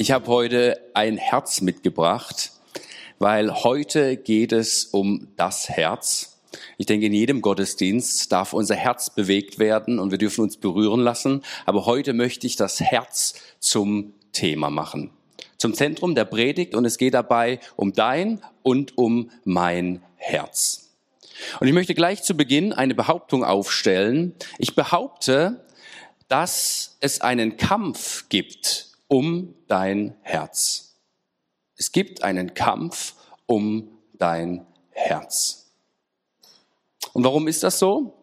Ich habe heute ein Herz mitgebracht, weil heute geht es um das Herz. Ich denke, in jedem Gottesdienst darf unser Herz bewegt werden und wir dürfen uns berühren lassen. Aber heute möchte ich das Herz zum Thema machen, zum Zentrum der Predigt und es geht dabei um dein und um mein Herz. Und ich möchte gleich zu Beginn eine Behauptung aufstellen. Ich behaupte, dass es einen Kampf gibt um dein Herz. Es gibt einen Kampf um dein Herz. Und warum ist das so?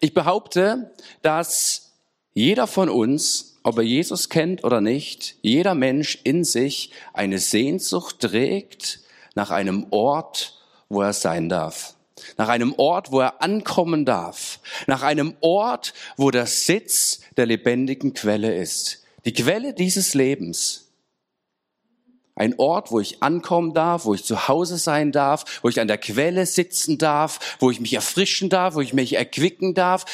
Ich behaupte, dass jeder von uns, ob er Jesus kennt oder nicht, jeder Mensch in sich eine Sehnsucht trägt nach einem Ort, wo er sein darf. Nach einem Ort, wo er ankommen darf. Nach einem Ort, wo der Sitz der lebendigen Quelle ist. Die Quelle dieses Lebens. Ein Ort, wo ich ankommen darf, wo ich zu Hause sein darf, wo ich an der Quelle sitzen darf, wo ich mich erfrischen darf, wo ich mich erquicken darf.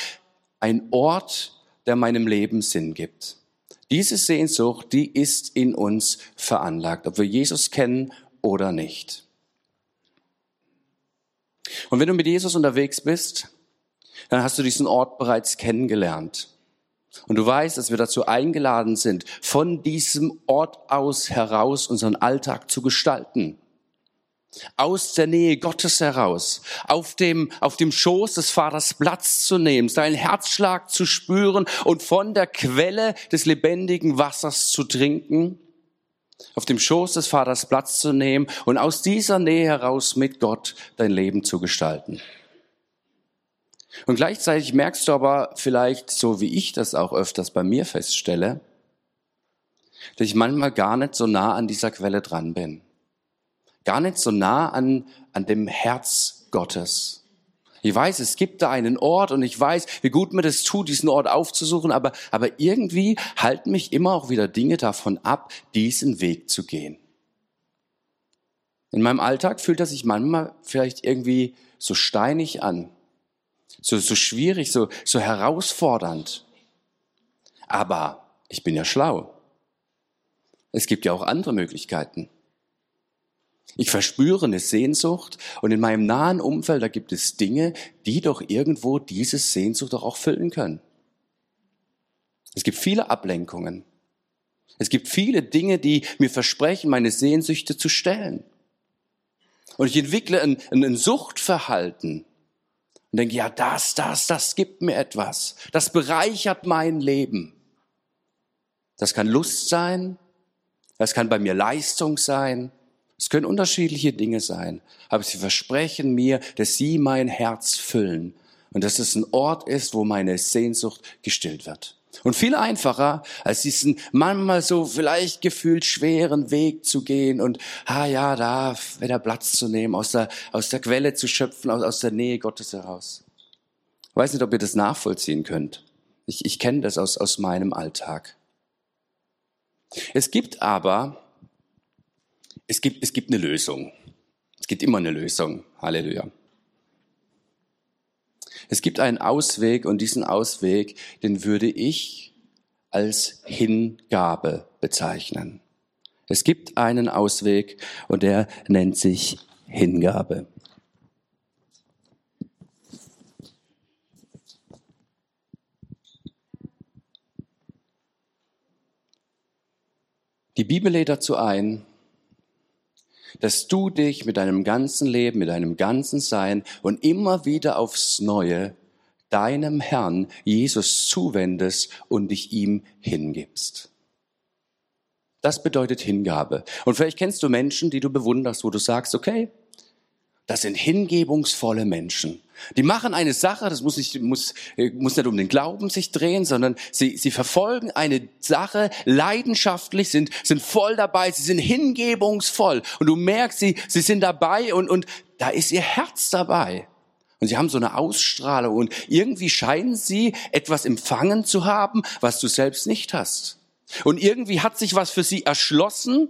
Ein Ort, der meinem Leben Sinn gibt. Diese Sehnsucht, die ist in uns veranlagt, ob wir Jesus kennen oder nicht. Und wenn du mit Jesus unterwegs bist, dann hast du diesen Ort bereits kennengelernt. Und du weißt, dass wir dazu eingeladen sind, von diesem Ort aus heraus unseren Alltag zu gestalten. Aus der Nähe Gottes heraus, auf dem, auf dem Schoß des Vaters Platz zu nehmen, seinen Herzschlag zu spüren und von der Quelle des lebendigen Wassers zu trinken, auf dem Schoß des Vaters Platz zu nehmen und aus dieser Nähe heraus mit Gott dein Leben zu gestalten. Und gleichzeitig merkst du aber vielleicht, so wie ich das auch öfters bei mir feststelle, dass ich manchmal gar nicht so nah an dieser Quelle dran bin. Gar nicht so nah an, an dem Herz Gottes. Ich weiß, es gibt da einen Ort und ich weiß, wie gut mir das tut, diesen Ort aufzusuchen, aber, aber irgendwie halten mich immer auch wieder Dinge davon ab, diesen Weg zu gehen. In meinem Alltag fühlt er sich manchmal vielleicht irgendwie so steinig an so, so schwierig, so, so herausfordernd. Aber ich bin ja schlau. Es gibt ja auch andere Möglichkeiten. Ich verspüre eine Sehnsucht und in meinem nahen Umfeld, da gibt es Dinge, die doch irgendwo diese Sehnsucht doch auch füllen können. Es gibt viele Ablenkungen. Es gibt viele Dinge, die mir versprechen, meine Sehnsüchte zu stellen. Und ich entwickle ein, ein Suchtverhalten, und denke, ja, das, das, das gibt mir etwas. Das bereichert mein Leben. Das kann Lust sein, das kann bei mir Leistung sein, es können unterschiedliche Dinge sein, aber sie versprechen mir, dass sie mein Herz füllen und dass es ein Ort ist, wo meine Sehnsucht gestillt wird. Und viel einfacher, als diesen manchmal so vielleicht gefühlt schweren Weg zu gehen und, ah ja, da wieder Platz zu nehmen, aus der, aus der Quelle zu schöpfen, aus, aus der Nähe Gottes heraus. Ich weiß nicht, ob ihr das nachvollziehen könnt. Ich, ich kenne das aus, aus meinem Alltag. Es gibt aber, es gibt, es gibt eine Lösung. Es gibt immer eine Lösung. Halleluja. Es gibt einen Ausweg und diesen Ausweg, den würde ich als Hingabe bezeichnen. Es gibt einen Ausweg und der nennt sich Hingabe. Die Bibel lädt dazu ein, dass du dich mit deinem ganzen Leben, mit deinem ganzen Sein und immer wieder aufs Neue deinem Herrn Jesus zuwendest und dich ihm hingibst. Das bedeutet Hingabe. Und vielleicht kennst du Menschen, die du bewunderst, wo du sagst, okay, das sind hingebungsvolle Menschen. Die machen eine Sache, das muss nicht, muss, muss nicht um den Glauben sich drehen, sondern sie, sie verfolgen eine Sache leidenschaftlich, sind, sind voll dabei, sie sind hingebungsvoll. Und du merkst, sie, sie sind dabei und, und da ist ihr Herz dabei. Und sie haben so eine Ausstrahlung und irgendwie scheinen sie etwas empfangen zu haben, was du selbst nicht hast. Und irgendwie hat sich was für sie erschlossen,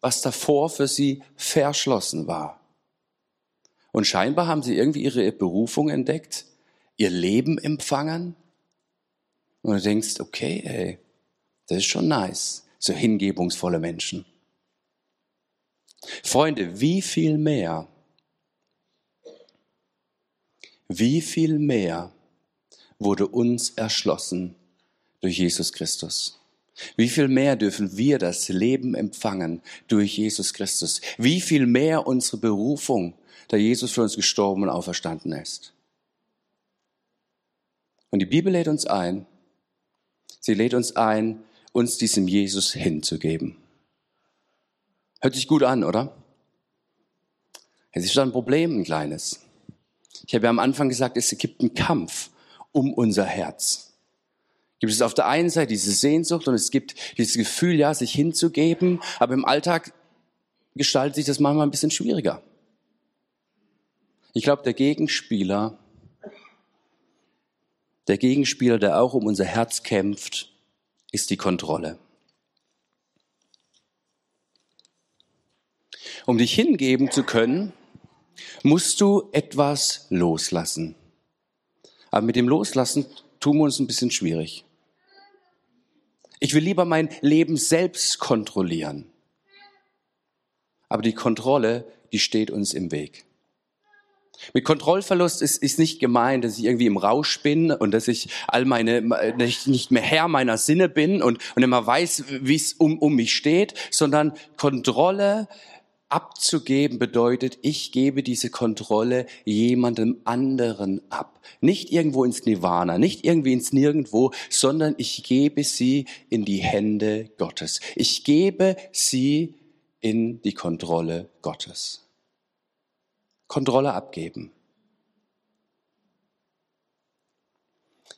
was davor für sie verschlossen war. Und scheinbar haben sie irgendwie ihre Berufung entdeckt, ihr Leben empfangen. Und du denkst, okay, ey, das ist schon nice. so hingebungsvolle Menschen. Freunde, wie viel mehr, wie viel mehr wurde uns erschlossen durch Jesus Christus? Wie viel mehr dürfen wir das Leben empfangen durch Jesus Christus? Wie viel mehr unsere Berufung, da Jesus für uns gestorben und auferstanden ist? Und die Bibel lädt uns ein, sie lädt uns ein, uns diesem Jesus hinzugeben. Hört sich gut an, oder? Es ist ein Problem, ein kleines. Ich habe ja am Anfang gesagt, es gibt einen Kampf um unser Herz. Gibt es auf der einen Seite diese Sehnsucht und es gibt dieses Gefühl, ja, sich hinzugeben, aber im Alltag gestaltet sich das manchmal ein bisschen schwieriger. Ich glaube, der Gegenspieler der Gegenspieler, der auch um unser Herz kämpft, ist die Kontrolle. Um dich hingeben zu können, musst du etwas loslassen. Aber mit dem Loslassen tun wir uns ein bisschen schwierig. Ich will lieber mein Leben selbst kontrollieren. Aber die Kontrolle, die steht uns im Weg. Mit Kontrollverlust ist, ist nicht gemeint, dass ich irgendwie im Rausch bin und dass ich all meine, dass ich nicht mehr Herr meiner Sinne bin und, und immer weiß, wie es um, um mich steht, sondern Kontrolle abzugeben bedeutet, ich gebe diese Kontrolle jemandem anderen ab. Nicht irgendwo ins Nirvana, nicht irgendwie ins Nirgendwo, sondern ich gebe sie in die Hände Gottes. Ich gebe sie in die Kontrolle Gottes. Kontrolle abgeben.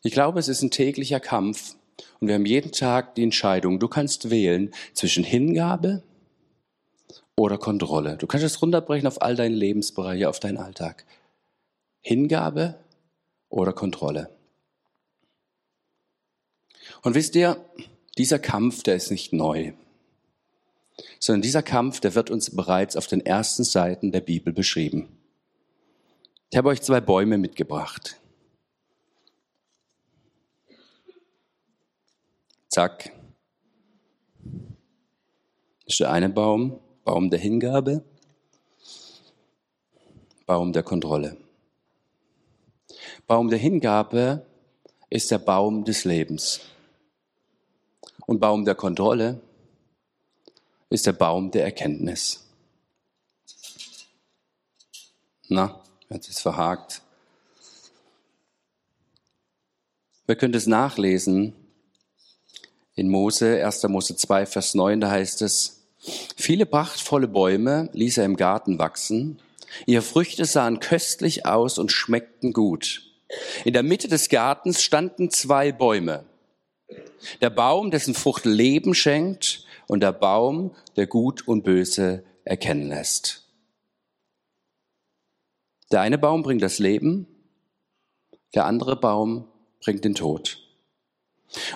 Ich glaube, es ist ein täglicher Kampf und wir haben jeden Tag die Entscheidung, du kannst wählen zwischen Hingabe oder Kontrolle. Du kannst es runterbrechen auf all deine Lebensbereiche, auf deinen Alltag. Hingabe oder Kontrolle. Und wisst ihr, dieser Kampf, der ist nicht neu, sondern dieser Kampf, der wird uns bereits auf den ersten Seiten der Bibel beschrieben. Ich habe euch zwei Bäume mitgebracht. Zack. Das ist der eine Baum, Baum der Hingabe, Baum der Kontrolle. Baum der Hingabe ist der Baum des Lebens. Und Baum der Kontrolle ist der Baum der Erkenntnis. Na, hat es verhakt. Wir können es nachlesen in Mose, 1. Mose 2, Vers 9, da heißt es, viele prachtvolle Bäume ließ er im Garten wachsen, ihre Früchte sahen köstlich aus und schmeckten gut. In der Mitte des Gartens standen zwei Bäume. Der Baum, dessen Frucht Leben schenkt, und der Baum, der Gut und Böse erkennen lässt. Der eine Baum bringt das Leben, der andere Baum bringt den Tod.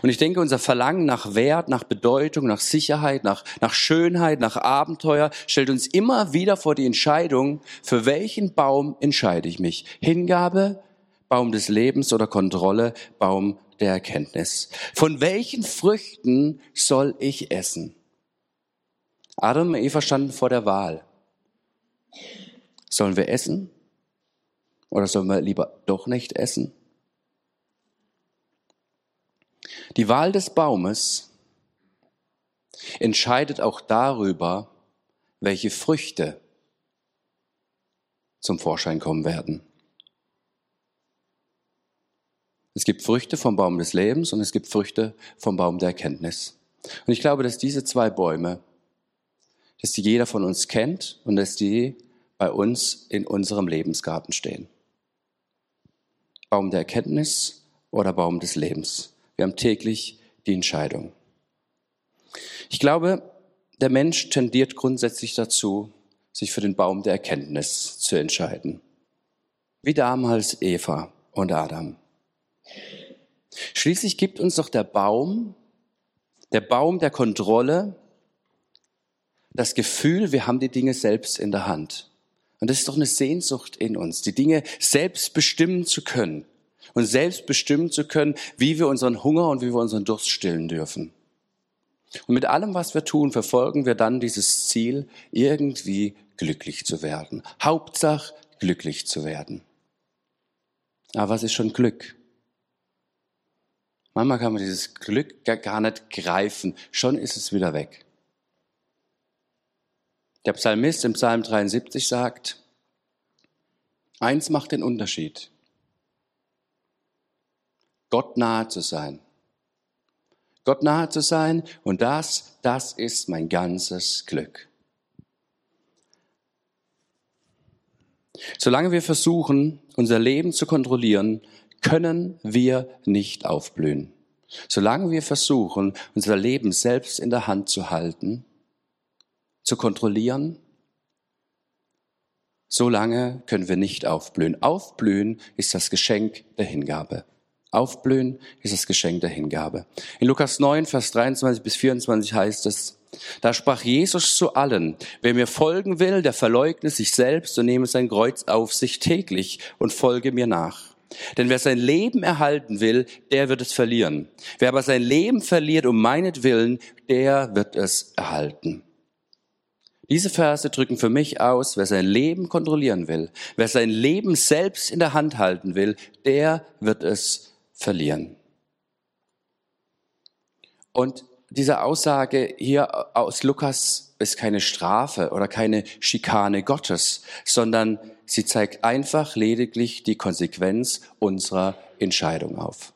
Und ich denke, unser Verlangen nach Wert, nach Bedeutung, nach Sicherheit, nach, nach Schönheit, nach Abenteuer stellt uns immer wieder vor die Entscheidung, für welchen Baum entscheide ich mich? Hingabe, Baum des Lebens oder Kontrolle, Baum der Erkenntnis. Von welchen Früchten soll ich essen? Adam und Eva standen vor der Wahl. Sollen wir essen oder sollen wir lieber doch nicht essen? Die Wahl des Baumes entscheidet auch darüber, welche Früchte zum Vorschein kommen werden. Es gibt Früchte vom Baum des Lebens und es gibt Früchte vom Baum der Erkenntnis. Und ich glaube, dass diese zwei Bäume, dass die jeder von uns kennt und dass die bei uns in unserem Lebensgarten stehen. Baum der Erkenntnis oder Baum des Lebens. Wir haben täglich die Entscheidung. Ich glaube, der Mensch tendiert grundsätzlich dazu, sich für den Baum der Erkenntnis zu entscheiden. Wie damals Eva und Adam. Schließlich gibt uns doch der Baum, der Baum der Kontrolle, das Gefühl, wir haben die Dinge selbst in der Hand. Und das ist doch eine Sehnsucht in uns, die Dinge selbst bestimmen zu können und selbst bestimmen zu können, wie wir unseren Hunger und wie wir unseren Durst stillen dürfen. Und mit allem, was wir tun, verfolgen wir dann dieses Ziel, irgendwie glücklich zu werden. Hauptsache, glücklich zu werden. Aber was ist schon Glück? Manchmal kann man dieses Glück gar nicht greifen. Schon ist es wieder weg. Der Psalmist im Psalm 73 sagt, eins macht den Unterschied. Gott nahe zu sein. Gott nahe zu sein und das, das ist mein ganzes Glück. Solange wir versuchen, unser Leben zu kontrollieren, können wir nicht aufblühen. Solange wir versuchen, unser Leben selbst in der Hand zu halten, zu kontrollieren, solange können wir nicht aufblühen. Aufblühen ist das Geschenk der Hingabe. Aufblühen ist das Geschenk der Hingabe. In Lukas 9, Vers 23 bis 24 heißt es, da sprach Jesus zu allen, wer mir folgen will, der verleugne sich selbst und nehme sein Kreuz auf sich täglich und folge mir nach. Denn wer sein Leben erhalten will, der wird es verlieren. Wer aber sein Leben verliert um meinetwillen, der wird es erhalten. Diese Verse drücken für mich aus, wer sein Leben kontrollieren will, wer sein Leben selbst in der Hand halten will, der wird es verlieren. Und diese Aussage hier aus Lukas ist keine Strafe oder keine Schikane Gottes, sondern sie zeigt einfach lediglich die Konsequenz unserer Entscheidung auf.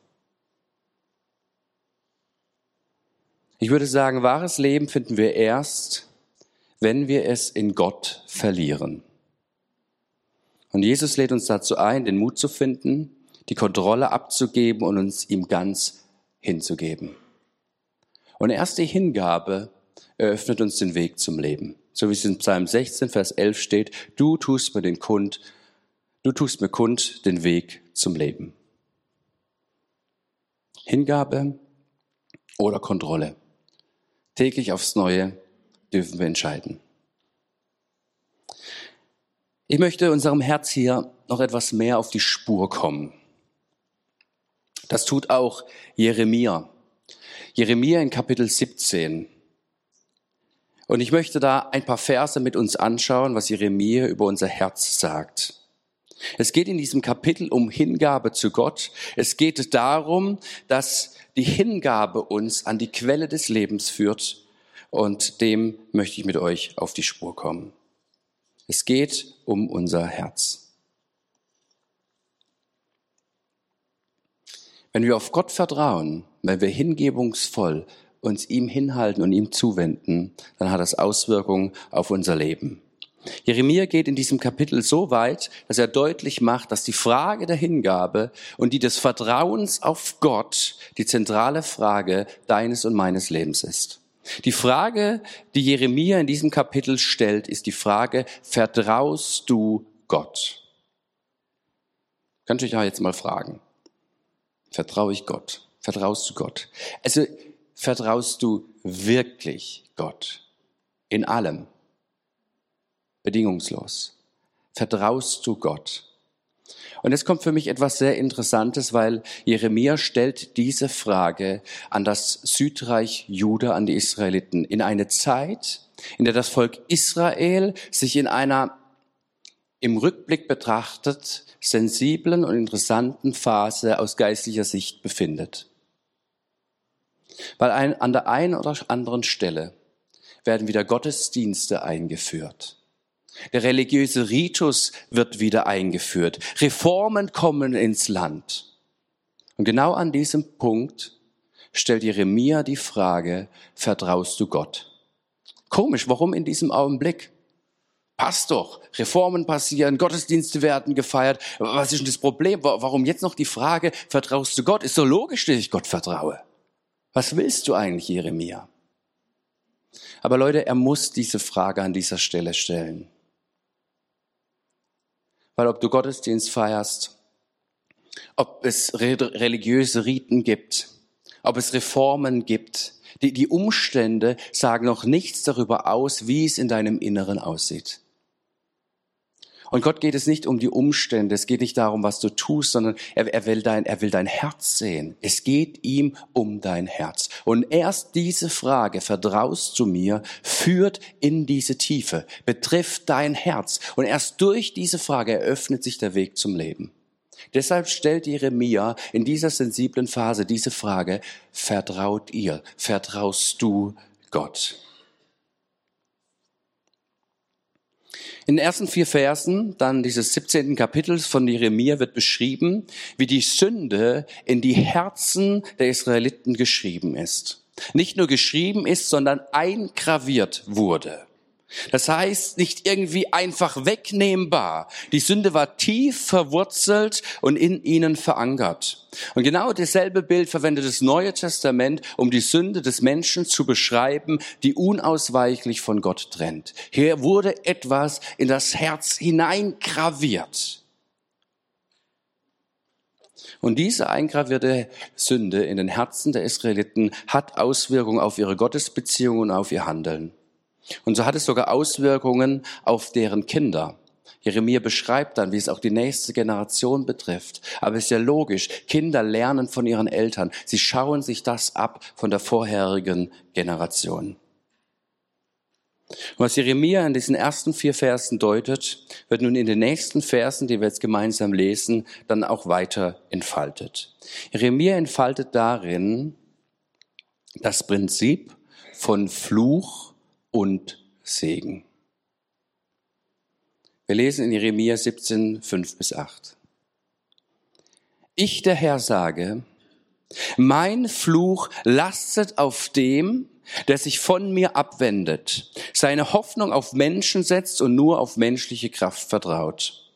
Ich würde sagen, wahres Leben finden wir erst, wenn wir es in Gott verlieren. Und Jesus lädt uns dazu ein, den Mut zu finden, die Kontrolle abzugeben und uns ihm ganz hinzugeben. Und erst die Hingabe eröffnet uns den Weg zum Leben. So wie es in Psalm 16, Vers 11 steht, du tust mir den Kund, du tust mir kund den Weg zum Leben. Hingabe oder Kontrolle. Täglich aufs Neue dürfen wir entscheiden. Ich möchte unserem Herz hier noch etwas mehr auf die Spur kommen. Das tut auch Jeremia. Jeremia in Kapitel 17. Und ich möchte da ein paar Verse mit uns anschauen, was Jeremia über unser Herz sagt. Es geht in diesem Kapitel um Hingabe zu Gott. Es geht darum, dass die Hingabe uns an die Quelle des Lebens führt. Und dem möchte ich mit euch auf die Spur kommen. Es geht um unser Herz. Wenn wir auf Gott vertrauen, wenn wir hingebungsvoll uns ihm hinhalten und ihm zuwenden, dann hat das Auswirkungen auf unser Leben. Jeremia geht in diesem Kapitel so weit, dass er deutlich macht, dass die Frage der Hingabe und die des Vertrauens auf Gott die zentrale Frage deines und meines Lebens ist. Die Frage, die Jeremia in diesem Kapitel stellt, ist die Frage, vertraust du Gott? Könnt ihr euch ja jetzt mal fragen. Vertraue ich Gott? Vertraust du Gott? Also vertraust du wirklich Gott? In allem? Bedingungslos. Vertraust du Gott? Und es kommt für mich etwas sehr Interessantes, weil Jeremia stellt diese Frage an das Südreich Juda, an die Israeliten, in eine Zeit, in der das Volk Israel sich in einer im Rückblick betrachtet sensiblen und interessanten Phase aus geistlicher Sicht befindet. Weil ein, an der einen oder anderen Stelle werden wieder Gottesdienste eingeführt. Der religiöse Ritus wird wieder eingeführt. Reformen kommen ins Land. Und genau an diesem Punkt stellt Jeremia die Frage, vertraust du Gott? Komisch, warum in diesem Augenblick? Passt doch. Reformen passieren, Gottesdienste werden gefeiert. Was ist denn das Problem? Warum jetzt noch die Frage, vertraust du Gott? Ist so logisch, dass ich Gott vertraue. Was willst du eigentlich, Jeremia? Aber Leute, er muss diese Frage an dieser Stelle stellen. Weil ob du Gottesdienst feierst, ob es religiöse Riten gibt, ob es Reformen gibt, die, die Umstände sagen noch nichts darüber aus, wie es in deinem Inneren aussieht. Und Gott geht es nicht um die Umstände, es geht nicht darum, was du tust, sondern er, er, will dein, er will dein Herz sehen. Es geht ihm um dein Herz. Und erst diese Frage, vertraust du mir, führt in diese Tiefe, betrifft dein Herz. Und erst durch diese Frage eröffnet sich der Weg zum Leben. Deshalb stellt Jeremia in dieser sensiblen Phase diese Frage, vertraut ihr, vertraust du Gott? In den ersten vier Versen, dann dieses 17. Kapitels von Jeremia wird beschrieben, wie die Sünde in die Herzen der Israeliten geschrieben ist. Nicht nur geschrieben ist, sondern eingraviert wurde. Das heißt, nicht irgendwie einfach wegnehmbar. Die Sünde war tief verwurzelt und in ihnen verankert. Und genau dasselbe Bild verwendet das Neue Testament, um die Sünde des Menschen zu beschreiben, die unausweichlich von Gott trennt. Hier wurde etwas in das Herz hineingraviert. Und diese eingravierte Sünde in den Herzen der Israeliten hat Auswirkungen auf ihre Gottesbeziehungen und auf ihr Handeln. Und so hat es sogar Auswirkungen auf deren Kinder. Jeremia beschreibt dann, wie es auch die nächste Generation betrifft. Aber es ist ja logisch, Kinder lernen von ihren Eltern. Sie schauen sich das ab von der vorherigen Generation. Und was Jeremia in diesen ersten vier Versen deutet, wird nun in den nächsten Versen, die wir jetzt gemeinsam lesen, dann auch weiter entfaltet. Jeremia entfaltet darin das Prinzip von Fluch und Segen. Wir lesen in Jeremia 17, 5 bis 8. Ich, der Herr, sage, mein Fluch lastet auf dem, der sich von mir abwendet, seine Hoffnung auf Menschen setzt und nur auf menschliche Kraft vertraut.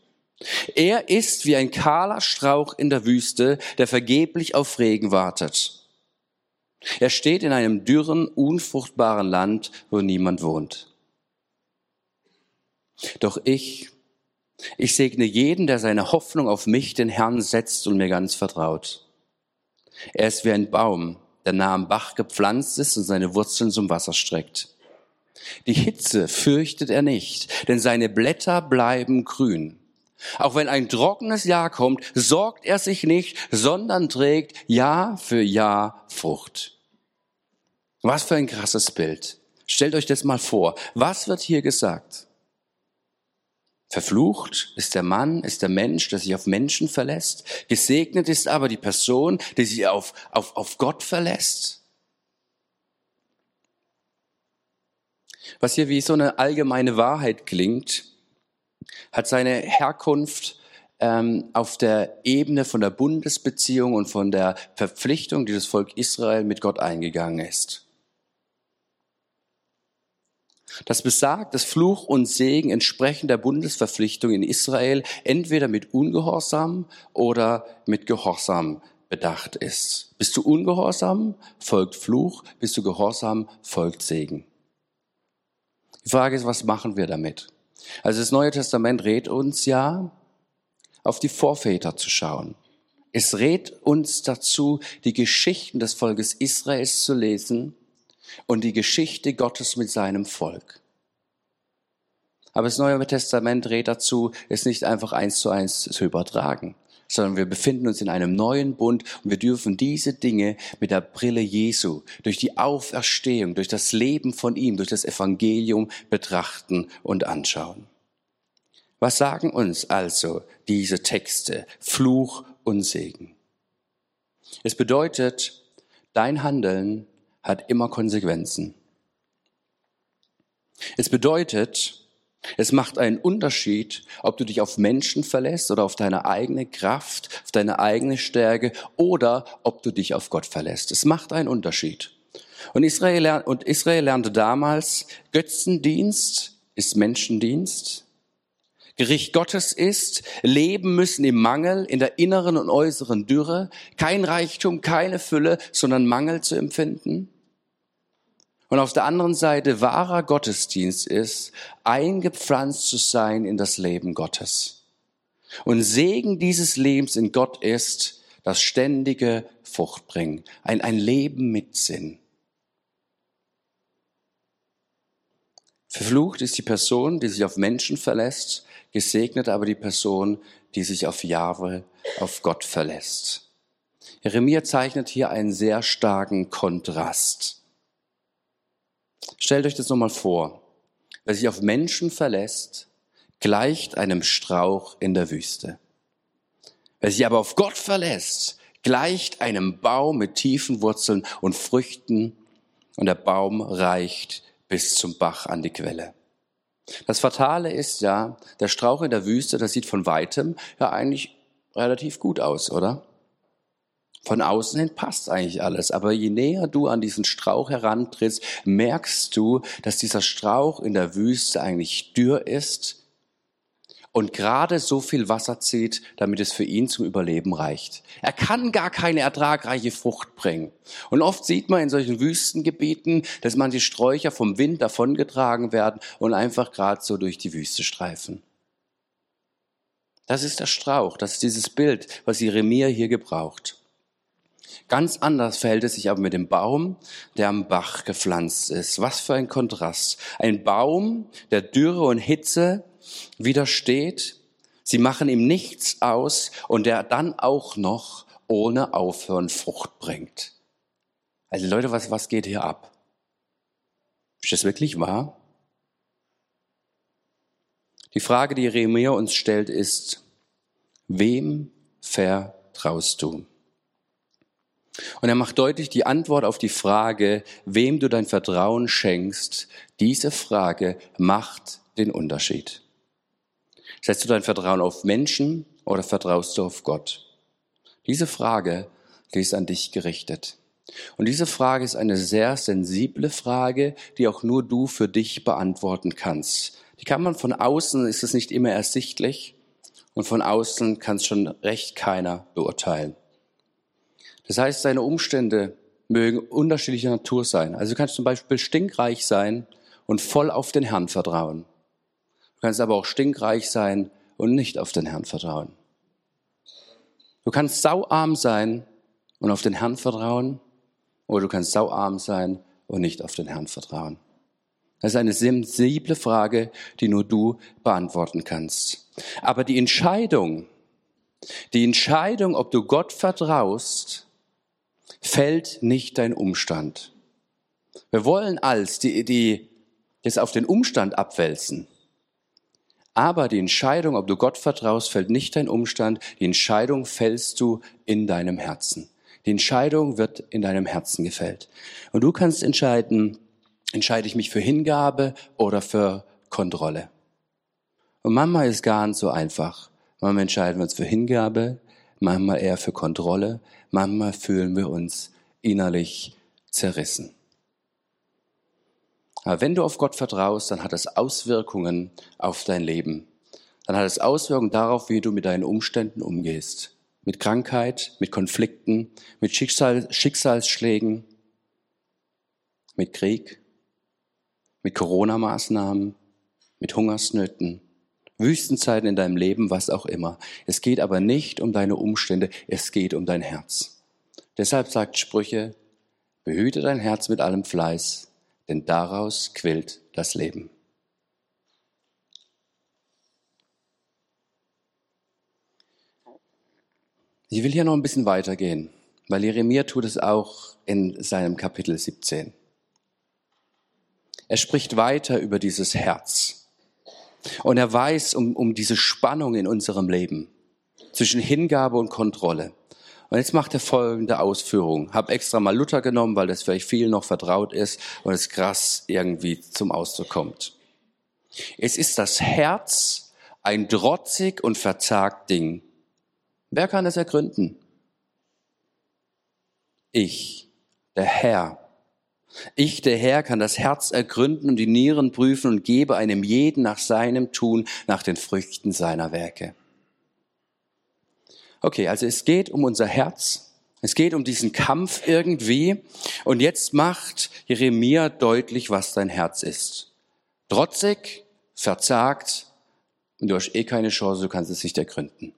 Er ist wie ein kahler Strauch in der Wüste, der vergeblich auf Regen wartet. Er steht in einem dürren, unfruchtbaren Land, wo niemand wohnt. Doch ich, ich segne jeden, der seine Hoffnung auf mich, den Herrn, setzt und mir ganz vertraut. Er ist wie ein Baum, der nah am Bach gepflanzt ist und seine Wurzeln zum Wasser streckt. Die Hitze fürchtet er nicht, denn seine Blätter bleiben grün. Auch wenn ein trockenes Jahr kommt, sorgt er sich nicht, sondern trägt Jahr für Jahr Frucht. Was für ein krasses Bild. Stellt euch das mal vor. Was wird hier gesagt? Verflucht ist der Mann, ist der Mensch, der sich auf Menschen verlässt. Gesegnet ist aber die Person, die sich auf, auf, auf Gott verlässt. Was hier wie so eine allgemeine Wahrheit klingt, hat seine Herkunft ähm, auf der Ebene von der Bundesbeziehung und von der Verpflichtung, die das Volk Israel mit Gott eingegangen ist. Das besagt, dass Fluch und Segen entsprechend der Bundesverpflichtung in Israel entweder mit Ungehorsam oder mit Gehorsam bedacht ist. Bist du ungehorsam, folgt Fluch, bist du gehorsam, folgt Segen. Die Frage ist, was machen wir damit? Also das Neue Testament rät uns ja, auf die Vorväter zu schauen. Es rät uns dazu, die Geschichten des Volkes Israels zu lesen und die Geschichte Gottes mit seinem Volk. Aber das Neue Testament rät dazu, es nicht einfach eins zu eins zu übertragen, sondern wir befinden uns in einem neuen Bund und wir dürfen diese Dinge mit der Brille Jesu, durch die Auferstehung, durch das Leben von ihm, durch das Evangelium betrachten und anschauen. Was sagen uns also diese Texte, Fluch und Segen? Es bedeutet, dein Handeln hat immer Konsequenzen. Es bedeutet, es macht einen Unterschied, ob du dich auf Menschen verlässt oder auf deine eigene Kraft, auf deine eigene Stärke oder ob du dich auf Gott verlässt. Es macht einen Unterschied. Und Israel, und Israel lernte damals, Götzendienst ist Menschendienst. Gericht Gottes ist, leben müssen im Mangel, in der inneren und äußeren Dürre, kein Reichtum, keine Fülle, sondern Mangel zu empfinden. Und auf der anderen Seite wahrer Gottesdienst ist, eingepflanzt zu sein in das Leben Gottes. Und Segen dieses Lebens in Gott ist das ständige Fruchtbringen, ein, ein Leben mit Sinn. Verflucht ist die Person, die sich auf Menschen verlässt, gesegnet aber die Person, die sich auf Jahwe, auf Gott verlässt. Jeremia zeichnet hier einen sehr starken Kontrast. Stellt euch das nochmal vor. Wer sich auf Menschen verlässt, gleicht einem Strauch in der Wüste. Wer sich aber auf Gott verlässt, gleicht einem Baum mit tiefen Wurzeln und Früchten und der Baum reicht bis zum Bach an die Quelle. Das Fatale ist ja, der Strauch in der Wüste, das sieht von weitem ja eigentlich relativ gut aus, oder? Von außen hin passt eigentlich alles, aber je näher du an diesen Strauch herantrittst, merkst du, dass dieser Strauch in der Wüste eigentlich dürr ist und gerade so viel Wasser zieht, damit es für ihn zum Überleben reicht. Er kann gar keine ertragreiche Frucht bringen. Und oft sieht man in solchen Wüstengebieten, dass manche Sträucher vom Wind davongetragen werden und einfach gerade so durch die Wüste streifen. Das ist der Strauch, das ist dieses Bild, was Jeremia hier gebraucht. Ganz anders verhält es sich aber mit dem Baum, der am Bach gepflanzt ist. Was für ein Kontrast. Ein Baum, der Dürre und Hitze widersteht. Sie machen ihm nichts aus und der dann auch noch ohne Aufhören Frucht bringt. Also Leute, was, was geht hier ab? Ist das wirklich wahr? Die Frage, die Jeremia uns stellt, ist, wem vertraust du? Und er macht deutlich die Antwort auf die Frage, wem du dein Vertrauen schenkst. Diese Frage macht den Unterschied. Setzt du dein Vertrauen auf Menschen oder vertraust du auf Gott? Diese Frage, die ist an dich gerichtet. Und diese Frage ist eine sehr sensible Frage, die auch nur du für dich beantworten kannst. Die kann man von außen, ist es nicht immer ersichtlich, und von außen kann es schon recht keiner beurteilen. Das heißt, deine Umstände mögen unterschiedlicher Natur sein. Also du kannst zum Beispiel stinkreich sein und voll auf den Herrn vertrauen. Du kannst aber auch stinkreich sein und nicht auf den Herrn vertrauen. Du kannst sauarm sein und auf den Herrn vertrauen, oder du kannst sauarm sein und nicht auf den Herrn vertrauen. Das ist eine sensible Frage, die nur du beantworten kannst. Aber die Entscheidung, die Entscheidung, ob du Gott vertraust, fällt nicht dein Umstand. Wir wollen als die, die das auf den Umstand abwälzen. Aber die Entscheidung, ob du Gott vertraust, fällt nicht dein Umstand. Die Entscheidung fällst du in deinem Herzen. Die Entscheidung wird in deinem Herzen gefällt. Und du kannst entscheiden, entscheide ich mich für Hingabe oder für Kontrolle. Und manchmal ist gar nicht so einfach. Manchmal entscheiden wir uns für Hingabe, manchmal eher für Kontrolle, manchmal fühlen wir uns innerlich zerrissen. Aber wenn du auf Gott vertraust, dann hat das Auswirkungen auf dein Leben. Dann hat es Auswirkungen darauf, wie du mit deinen Umständen umgehst. Mit Krankheit, mit Konflikten, mit Schicksal, Schicksalsschlägen, mit Krieg, mit Corona-Maßnahmen, mit Hungersnöten, Wüstenzeiten in deinem Leben, was auch immer. Es geht aber nicht um deine Umstände, es geht um dein Herz. Deshalb sagt Sprüche, behüte dein Herz mit allem Fleiß, denn daraus quillt das Leben. Ich will hier noch ein bisschen weitergehen, weil Jeremia tut es auch in seinem Kapitel 17. Er spricht weiter über dieses Herz. Und er weiß um, um diese Spannung in unserem Leben zwischen Hingabe und Kontrolle. Und jetzt macht er folgende Ausführung. Hab extra mal Luther genommen, weil das vielleicht viel noch vertraut ist und es krass irgendwie zum Ausdruck kommt. Es ist das Herz ein trotzig und verzagt Ding. Wer kann es ergründen? Ich, der Herr. Ich, der Herr, kann das Herz ergründen und die Nieren prüfen und gebe einem jeden nach seinem Tun, nach den Früchten seiner Werke. Okay, also es geht um unser Herz. Es geht um diesen Kampf irgendwie. Und jetzt macht Jeremia deutlich, was dein Herz ist. Trotzig, verzagt und du hast eh keine Chance, du kannst es nicht ergründen.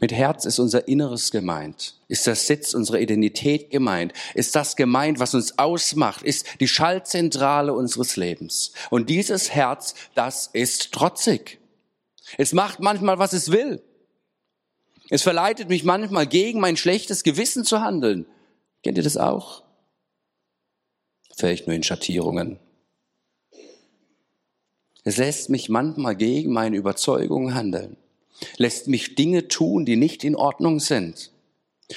Mit Herz ist unser Inneres gemeint, ist der Sitz unserer Identität gemeint, ist das gemeint, was uns ausmacht, ist die Schaltzentrale unseres Lebens. Und dieses Herz, das ist trotzig. Es macht manchmal, was es will. Es verleitet mich manchmal gegen mein schlechtes Gewissen zu handeln. Kennt ihr das auch? Vielleicht nur in Schattierungen. Es lässt mich manchmal gegen meine Überzeugungen handeln lässt mich Dinge tun, die nicht in Ordnung sind.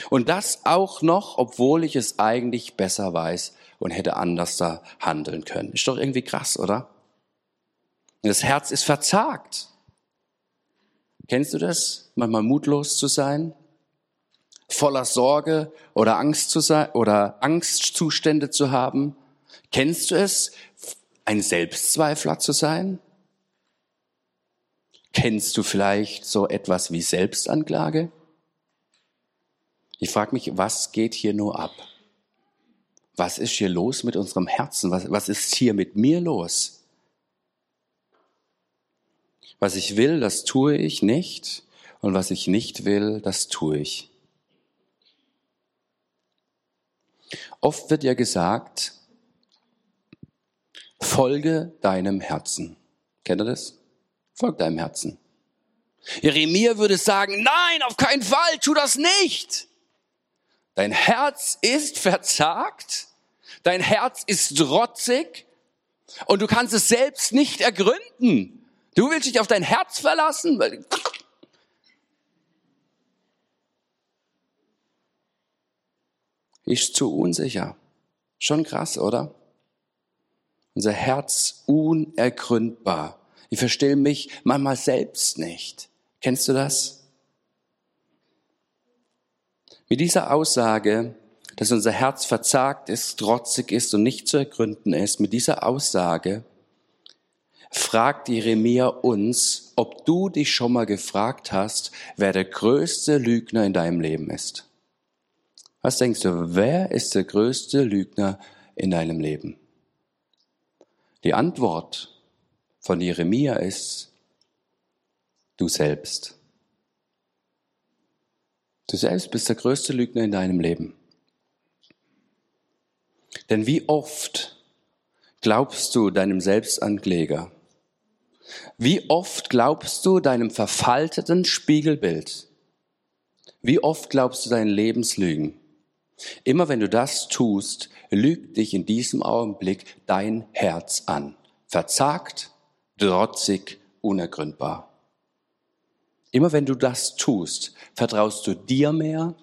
Und das auch noch, obwohl ich es eigentlich besser weiß und hätte anders da handeln können. Ist doch irgendwie krass, oder? Das Herz ist verzagt. Kennst du das? Manchmal mutlos zu sein? Voller Sorge oder Angst zu sein oder Angstzustände zu haben? Kennst du es? Ein Selbstzweifler zu sein? Kennst du vielleicht so etwas wie Selbstanklage? Ich frage mich, was geht hier nur ab? Was ist hier los mit unserem Herzen? Was, was ist hier mit mir los? Was ich will, das tue ich nicht. Und was ich nicht will, das tue ich. Oft wird ja gesagt, folge deinem Herzen. Kennt ihr das? Folg deinem Herzen. Jeremia würde sagen, nein, auf keinen Fall, tu das nicht. Dein Herz ist verzagt, dein Herz ist trotzig und du kannst es selbst nicht ergründen. Du willst dich auf dein Herz verlassen. Ist zu unsicher. Schon krass, oder? Unser Herz unergründbar. Ich verstehe mich manchmal selbst nicht. Kennst du das? Mit dieser Aussage, dass unser Herz verzagt ist, trotzig ist und nicht zu ergründen ist, mit dieser Aussage fragt Jeremia uns, ob du dich schon mal gefragt hast, wer der größte Lügner in deinem Leben ist. Was denkst du, wer ist der größte Lügner in deinem Leben? Die Antwort von Jeremia ist du selbst. Du selbst bist der größte Lügner in deinem Leben. Denn wie oft glaubst du deinem Selbstankläger? Wie oft glaubst du deinem verfalteten Spiegelbild? Wie oft glaubst du deinen Lebenslügen? Immer wenn du das tust, lügt dich in diesem Augenblick dein Herz an. Verzagt, trotzig, unergründbar. Immer wenn du das tust, vertraust du dir mehr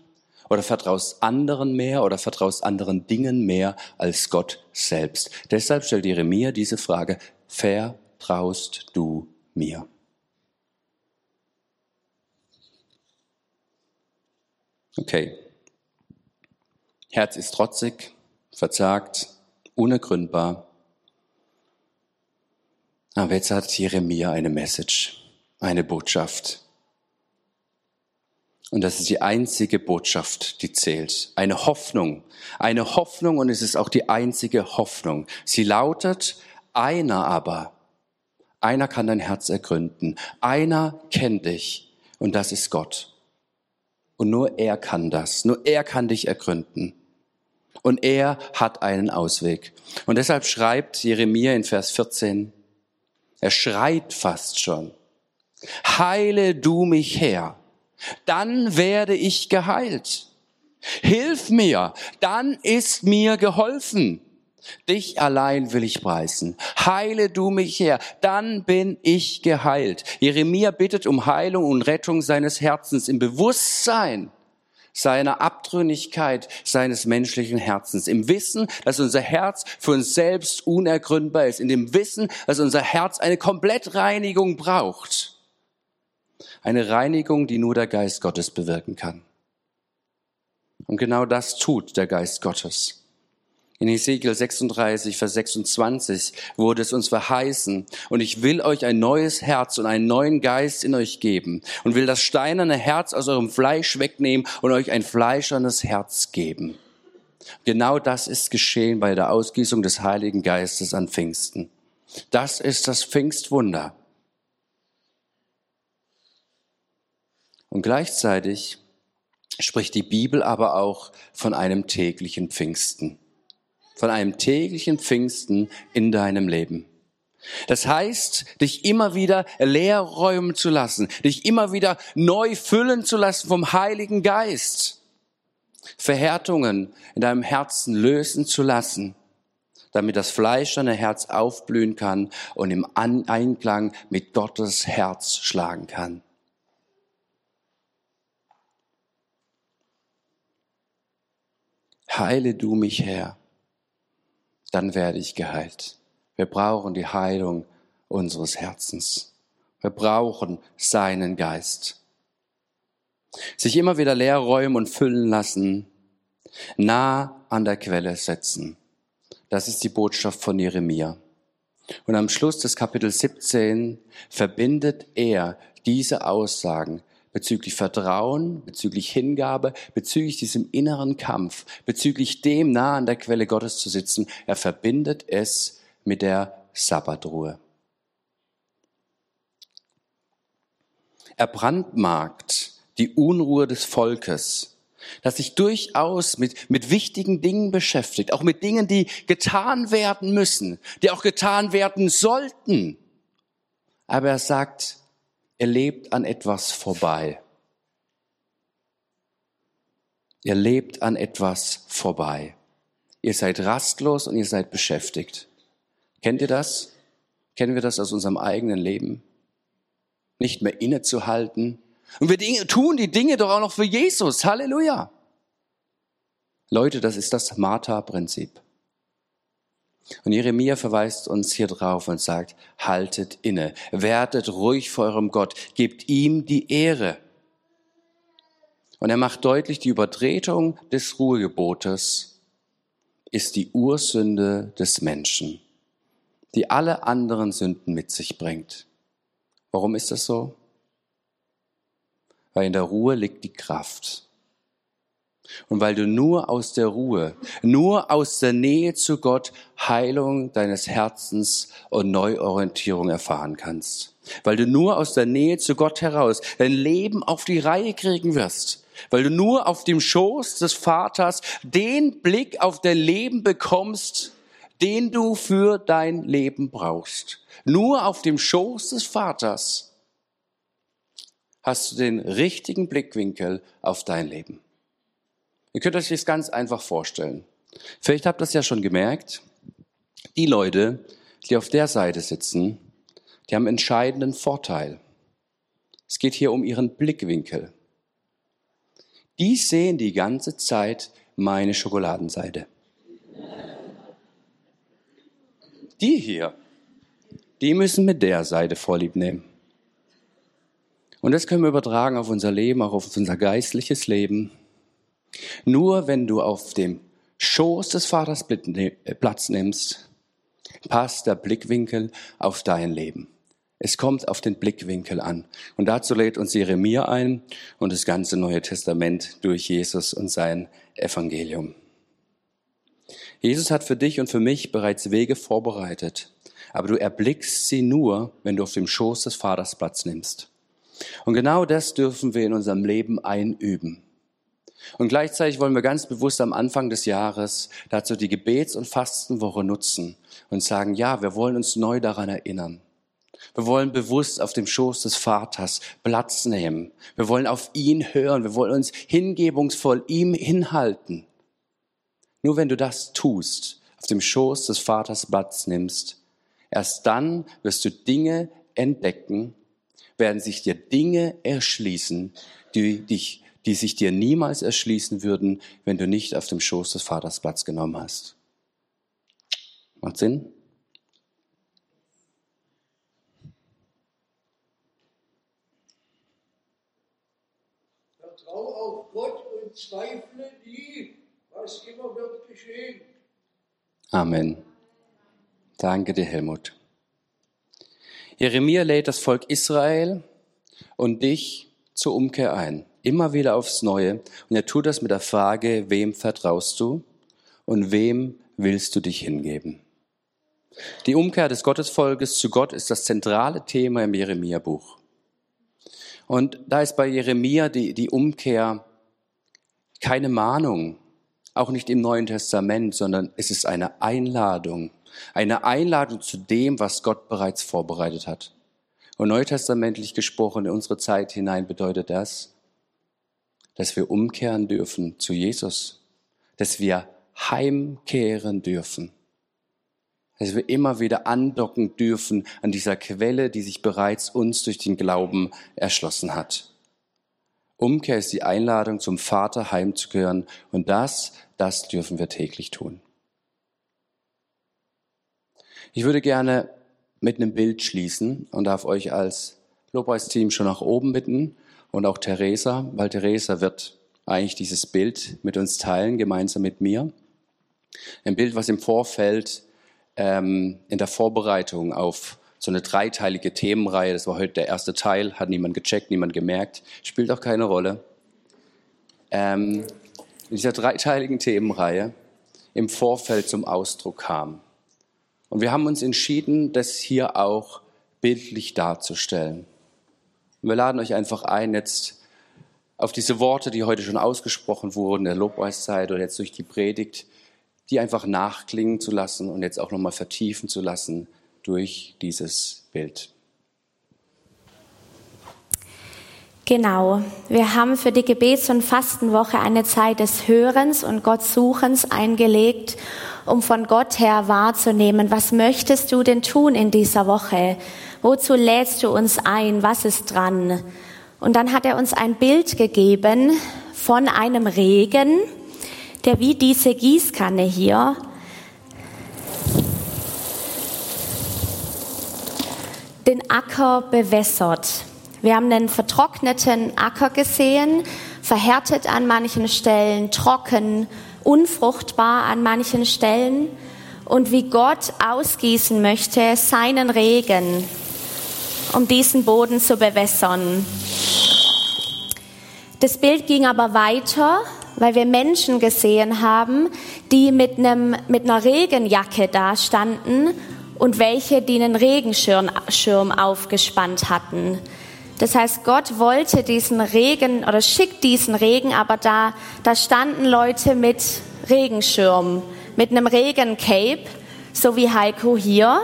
oder vertraust anderen mehr oder vertraust anderen Dingen mehr als Gott selbst. Deshalb stellt Jeremia diese Frage, vertraust du mir? Okay. Herz ist trotzig, verzagt, unergründbar. Aber jetzt hat Jeremia eine Message, eine Botschaft. Und das ist die einzige Botschaft, die zählt. Eine Hoffnung. Eine Hoffnung und es ist auch die einzige Hoffnung. Sie lautet, einer aber, einer kann dein Herz ergründen. Einer kennt dich und das ist Gott. Und nur er kann das. Nur er kann dich ergründen. Und er hat einen Ausweg. Und deshalb schreibt Jeremia in Vers 14, er schreit fast schon. Heile du mich her. Dann werde ich geheilt. Hilf mir. Dann ist mir geholfen. Dich allein will ich preisen. Heile du mich her, dann bin ich geheilt. Jeremia bittet um Heilung und Rettung seines Herzens im Bewusstsein, seiner Abtrünnigkeit seines menschlichen Herzens, im Wissen, dass unser Herz für uns selbst unergründbar ist, in dem Wissen, dass unser Herz eine Komplettreinigung braucht. Eine Reinigung, die nur der Geist Gottes bewirken kann. Und genau das tut der Geist Gottes. In Ezekiel 36, Vers 26 wurde es uns verheißen, und ich will euch ein neues Herz und einen neuen Geist in euch geben und will das steinerne Herz aus eurem Fleisch wegnehmen und euch ein fleischernes Herz geben. Genau das ist geschehen bei der Ausgießung des Heiligen Geistes an Pfingsten. Das ist das Pfingstwunder. Und gleichzeitig spricht die Bibel aber auch von einem täglichen Pfingsten. Von einem täglichen Pfingsten in deinem Leben. Das heißt, dich immer wieder leer räumen zu lassen, dich immer wieder neu füllen zu lassen vom Heiligen Geist. Verhärtungen in deinem Herzen lösen zu lassen, damit das fleischerne Herz aufblühen kann und im Einklang mit Gottes Herz schlagen kann. Heile du mich, Herr, dann werde ich geheilt. Wir brauchen die Heilung unseres Herzens. Wir brauchen seinen Geist. Sich immer wieder leer räumen und füllen lassen, nah an der Quelle setzen. Das ist die Botschaft von Jeremia. Und am Schluss des Kapitels 17 verbindet er diese Aussagen bezüglich Vertrauen, bezüglich Hingabe, bezüglich diesem inneren Kampf, bezüglich dem nah an der Quelle Gottes zu sitzen. Er verbindet es mit der Sabbatruhe. Er brandmarkt die Unruhe des Volkes, das sich durchaus mit, mit wichtigen Dingen beschäftigt, auch mit Dingen, die getan werden müssen, die auch getan werden sollten. Aber er sagt, er lebt an etwas vorbei. Ihr lebt an etwas vorbei. Ihr seid rastlos und ihr seid beschäftigt. Kennt ihr das? Kennen wir das aus unserem eigenen Leben? Nicht mehr innezuhalten, und wir tun die Dinge doch auch noch für Jesus. Halleluja. Leute, das ist das Martha-Prinzip. Und Jeremia verweist uns hier drauf und sagt, haltet inne, werdet ruhig vor eurem Gott, gebt ihm die Ehre. Und er macht deutlich, die Übertretung des Ruhegebotes ist die Ursünde des Menschen, die alle anderen Sünden mit sich bringt. Warum ist das so? weil in der Ruhe liegt die Kraft. Und weil du nur aus der Ruhe, nur aus der Nähe zu Gott Heilung deines Herzens und Neuorientierung erfahren kannst. Weil du nur aus der Nähe zu Gott heraus dein Leben auf die Reihe kriegen wirst. Weil du nur auf dem Schoß des Vaters den Blick auf dein Leben bekommst, den du für dein Leben brauchst. Nur auf dem Schoß des Vaters hast du den richtigen Blickwinkel auf dein Leben. Ihr könnt euch das ganz einfach vorstellen. Vielleicht habt ihr das ja schon gemerkt. Die Leute, die auf der Seite sitzen, die haben entscheidenden Vorteil. Es geht hier um ihren Blickwinkel. Die sehen die ganze Zeit meine Schokoladenseite. Die hier, die müssen mit der Seite Vorlieb nehmen. Und das können wir übertragen auf unser Leben, auch auf unser geistliches Leben. Nur wenn du auf dem Schoß des Vaters äh, Platz nimmst, passt der Blickwinkel auf dein Leben. Es kommt auf den Blickwinkel an. Und dazu lädt uns Jeremia ein und das ganze Neue Testament durch Jesus und sein Evangelium. Jesus hat für dich und für mich bereits Wege vorbereitet, aber du erblickst sie nur, wenn du auf dem Schoß des Vaters Platz nimmst. Und genau das dürfen wir in unserem Leben einüben. Und gleichzeitig wollen wir ganz bewusst am Anfang des Jahres dazu die Gebets- und Fastenwoche nutzen und sagen, ja, wir wollen uns neu daran erinnern. Wir wollen bewusst auf dem Schoß des Vaters Platz nehmen. Wir wollen auf ihn hören. Wir wollen uns hingebungsvoll ihm hinhalten. Nur wenn du das tust, auf dem Schoß des Vaters Platz nimmst, erst dann wirst du Dinge entdecken, werden sich dir Dinge erschließen, die, dich, die sich dir niemals erschließen würden, wenn du nicht auf dem Schoß des Vaters Platz genommen hast. Macht Sinn? Vertraue auf Gott und zweifle nie, was immer wird geschehen. Amen. Danke dir, Helmut. Jeremia lädt das Volk Israel und dich zur Umkehr ein. Immer wieder aufs Neue. Und er tut das mit der Frage, wem vertraust du und wem willst du dich hingeben? Die Umkehr des Gottesvolkes zu Gott ist das zentrale Thema im Jeremia-Buch. Und da ist bei Jeremia die, die Umkehr keine Mahnung, auch nicht im Neuen Testament, sondern es ist eine Einladung. Eine Einladung zu dem, was Gott bereits vorbereitet hat. Und neutestamentlich gesprochen in unsere Zeit hinein bedeutet das, dass wir umkehren dürfen zu Jesus, dass wir heimkehren dürfen, dass wir immer wieder andocken dürfen an dieser Quelle, die sich bereits uns durch den Glauben erschlossen hat. Umkehr ist die Einladung, zum Vater heimzukehren und das, das dürfen wir täglich tun. Ich würde gerne mit einem Bild schließen und darf euch als Lobpreisteam schon nach oben bitten und auch Theresa, weil Theresa wird eigentlich dieses Bild mit uns teilen, gemeinsam mit mir. Ein Bild, was im Vorfeld ähm, in der Vorbereitung auf so eine dreiteilige Themenreihe, das war heute der erste Teil, hat niemand gecheckt, niemand gemerkt, spielt auch keine Rolle. Ähm, in dieser dreiteiligen Themenreihe im Vorfeld zum Ausdruck kam. Und wir haben uns entschieden, das hier auch bildlich darzustellen. Und wir laden euch einfach ein, jetzt auf diese Worte, die heute schon ausgesprochen wurden, der Lobpreiszeit oder jetzt durch die Predigt, die einfach nachklingen zu lassen und jetzt auch nochmal vertiefen zu lassen durch dieses Bild. Genau. Wir haben für die Gebets- und Fastenwoche eine Zeit des Hörens und Gottsuchens eingelegt um von Gott her wahrzunehmen, was möchtest du denn tun in dieser Woche? Wozu lädst du uns ein? Was ist dran? Und dann hat er uns ein Bild gegeben von einem Regen, der wie diese Gießkanne hier den Acker bewässert. Wir haben einen vertrockneten Acker gesehen, verhärtet an manchen Stellen, trocken, unfruchtbar an manchen Stellen und wie Gott ausgießen möchte seinen Regen, um diesen Boden zu bewässern. Das Bild ging aber weiter, weil wir Menschen gesehen haben, die mit, einem, mit einer Regenjacke dastanden und welche, die einen Regenschirm aufgespannt hatten. Das heißt, Gott wollte diesen Regen oder schickt diesen Regen, aber da, da standen Leute mit Regenschirm, mit einem Regencape, so wie Heiko hier.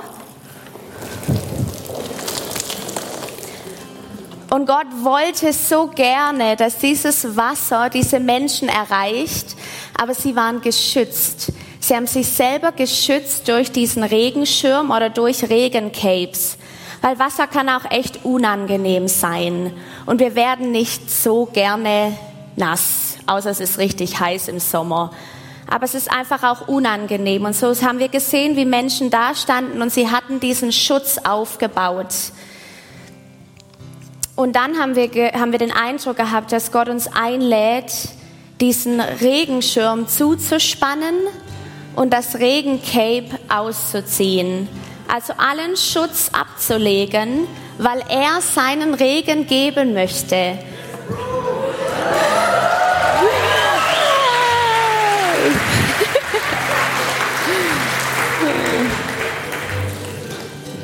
Und Gott wollte so gerne, dass dieses Wasser diese Menschen erreicht, aber sie waren geschützt. Sie haben sich selber geschützt durch diesen Regenschirm oder durch Regencapes weil Wasser kann auch echt unangenehm sein. Und wir werden nicht so gerne nass, außer es ist richtig heiß im Sommer. Aber es ist einfach auch unangenehm. Und so haben wir gesehen, wie Menschen da standen und sie hatten diesen Schutz aufgebaut. Und dann haben wir, haben wir den Eindruck gehabt, dass Gott uns einlädt, diesen Regenschirm zuzuspannen und das Regencape auszuziehen also allen Schutz abzulegen, weil er seinen Regen geben möchte.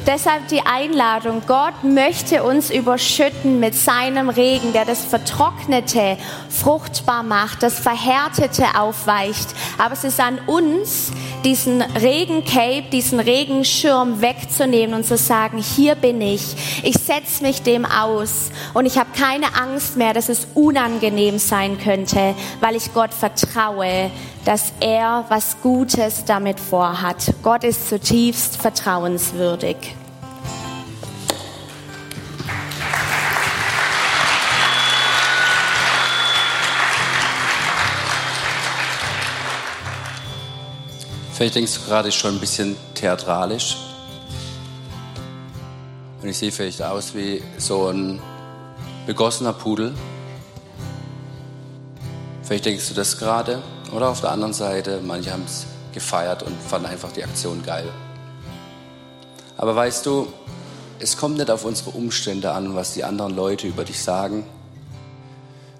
Deshalb die Einladung. Gott möchte uns überschütten mit seinem Regen, der das Vertrocknete fruchtbar macht, das Verhärtete aufweicht. Aber es ist an uns, diesen Regencape, diesen Regenschirm wegzunehmen und zu sagen, hier bin ich. Ich setze mich dem aus und ich habe keine Angst mehr, dass es unangenehm sein könnte, weil ich Gott vertraue, dass er was Gutes damit vorhat. Gott ist zutiefst vertrauenswürdig. Vielleicht denkst du gerade schon ein bisschen theatralisch. Und ich sehe vielleicht aus wie so ein begossener Pudel. Vielleicht denkst du das gerade. Oder auf der anderen Seite, manche haben es gefeiert und fanden einfach die Aktion geil. Aber weißt du, es kommt nicht auf unsere Umstände an, was die anderen Leute über dich sagen.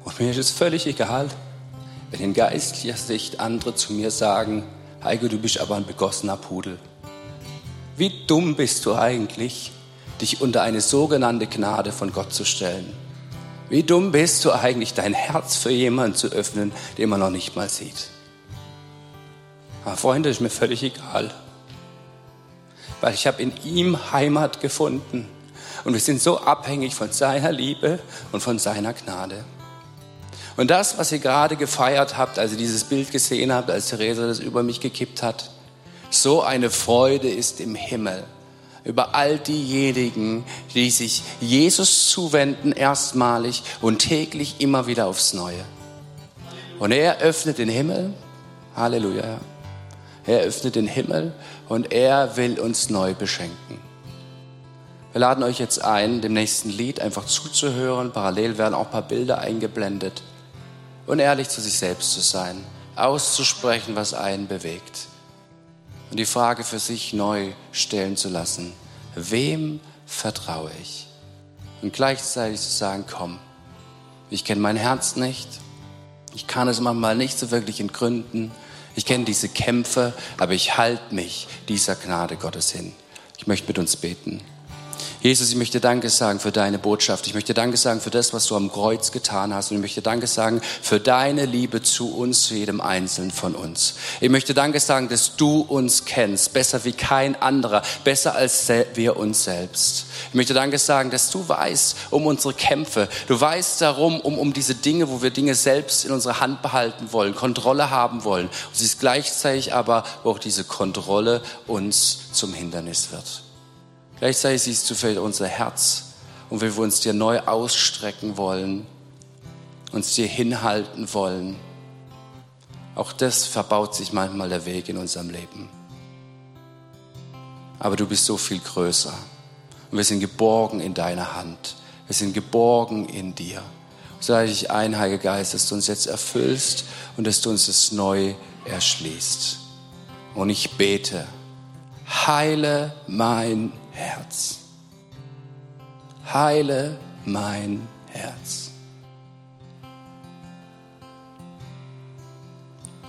Und mir ist es völlig egal, wenn in geistlicher Sicht andere zu mir sagen, Heiko, du bist aber ein begossener Pudel. Wie dumm bist du eigentlich, dich unter eine sogenannte Gnade von Gott zu stellen? Wie dumm bist du eigentlich, dein Herz für jemanden zu öffnen, den man noch nicht mal sieht? Aber Freunde, ist mir völlig egal. Weil ich habe in ihm Heimat gefunden. Und wir sind so abhängig von seiner Liebe und von seiner Gnade. Und das, was ihr gerade gefeiert habt, als ihr dieses Bild gesehen habt, als Theresa das über mich gekippt hat, so eine Freude ist im Himmel über all diejenigen, die sich Jesus zuwenden, erstmalig und täglich immer wieder aufs Neue. Und er öffnet den Himmel. Halleluja. Er öffnet den Himmel und er will uns neu beschenken. Wir laden euch jetzt ein, dem nächsten Lied einfach zuzuhören. Parallel werden auch ein paar Bilder eingeblendet. Und ehrlich zu sich selbst zu sein, auszusprechen, was einen bewegt und die Frage für sich neu stellen zu lassen. Wem vertraue ich? Und gleichzeitig zu sagen, komm, ich kenne mein Herz nicht. Ich kann es manchmal nicht so wirklich entgründen. Ich kenne diese Kämpfe, aber ich halte mich dieser Gnade Gottes hin. Ich möchte mit uns beten. Jesus, ich möchte Danke sagen für deine Botschaft. Ich möchte Danke sagen für das, was du am Kreuz getan hast. Und ich möchte Danke sagen für deine Liebe zu uns, zu jedem Einzelnen von uns. Ich möchte Danke sagen, dass du uns kennst, besser wie kein anderer, besser als wir uns selbst. Ich möchte Danke sagen, dass du weißt um unsere Kämpfe. Du weißt darum, um, um diese Dinge, wo wir Dinge selbst in unserer Hand behalten wollen, Kontrolle haben wollen. Und sie ist gleichzeitig aber, wo auch diese Kontrolle uns zum Hindernis wird. Gleichzeitig siehst du vielleicht unser Herz und wie wir uns dir neu ausstrecken wollen, uns dir hinhalten wollen. Auch das verbaut sich manchmal der Weg in unserem Leben. Aber du bist so viel größer. Und wir sind geborgen in deiner Hand. Wir sind geborgen in dir. Sage ich ein, Heiliger Geist, dass du uns jetzt erfüllst und dass du uns das neu erschließt. Und ich bete, heile mein Herz. Heile mein Herz.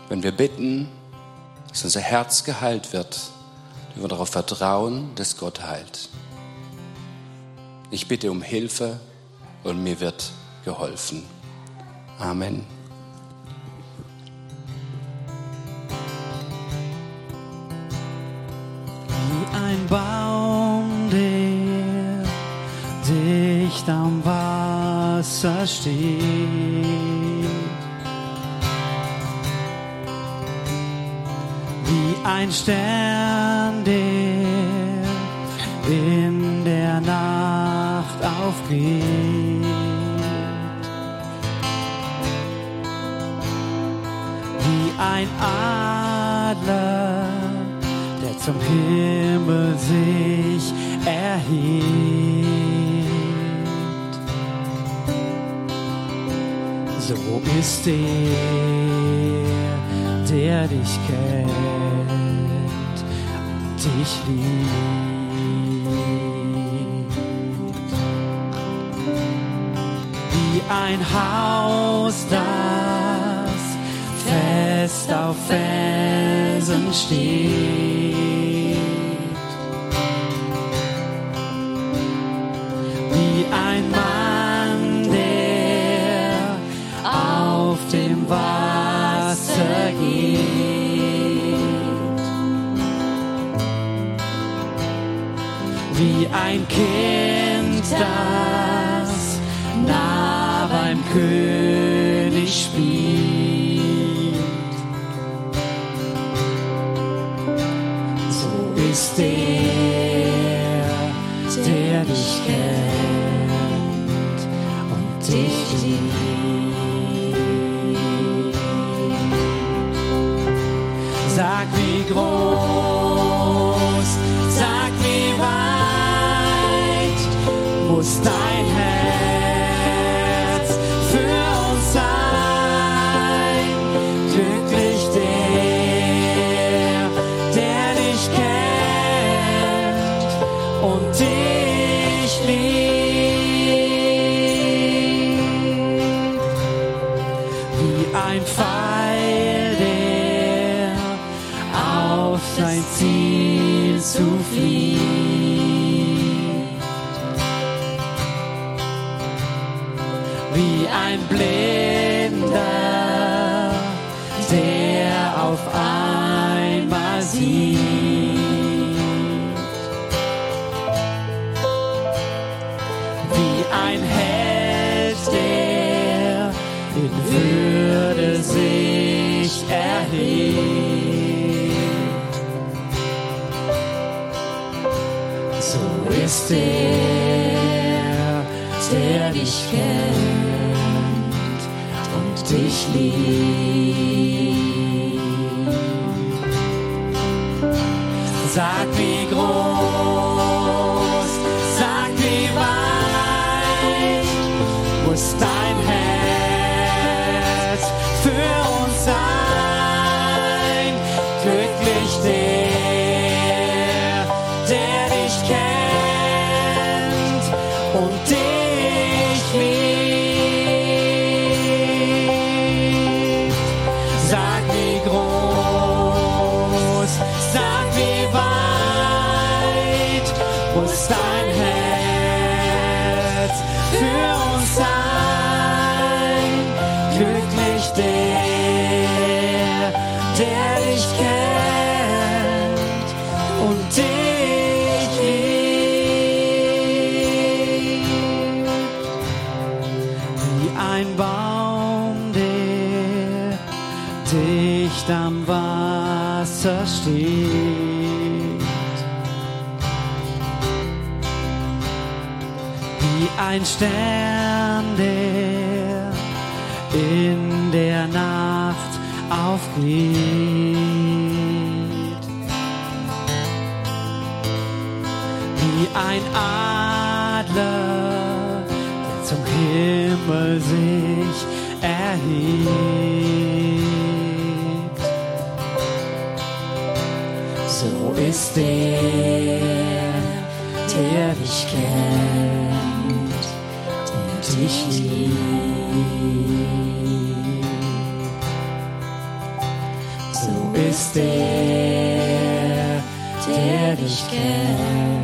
Wenn wir bitten, dass unser Herz geheilt wird, dürfen wir darauf vertrauen, dass Gott heilt. Ich bitte um Hilfe und mir wird geholfen. Amen. Wasser steht. Wie ein Stern, der in der Nacht aufgeht. Wie ein Adler, der zum Himmel sich erhebt. So ist der, der dich kennt dich liebt. Wie ein Haus, das fest auf Felsen steht. Ein Kind, das nah beim König Ziel zufliegt. ein ist der dich kennt und dich liebt wie ein Baum, der dicht am Wasser steht. Wie ein Stern, aufgeht. Wie ein Adler, der zum Himmel sich erhebt. So ist der, der dich kennt und dich liebt. Der, der dich kennt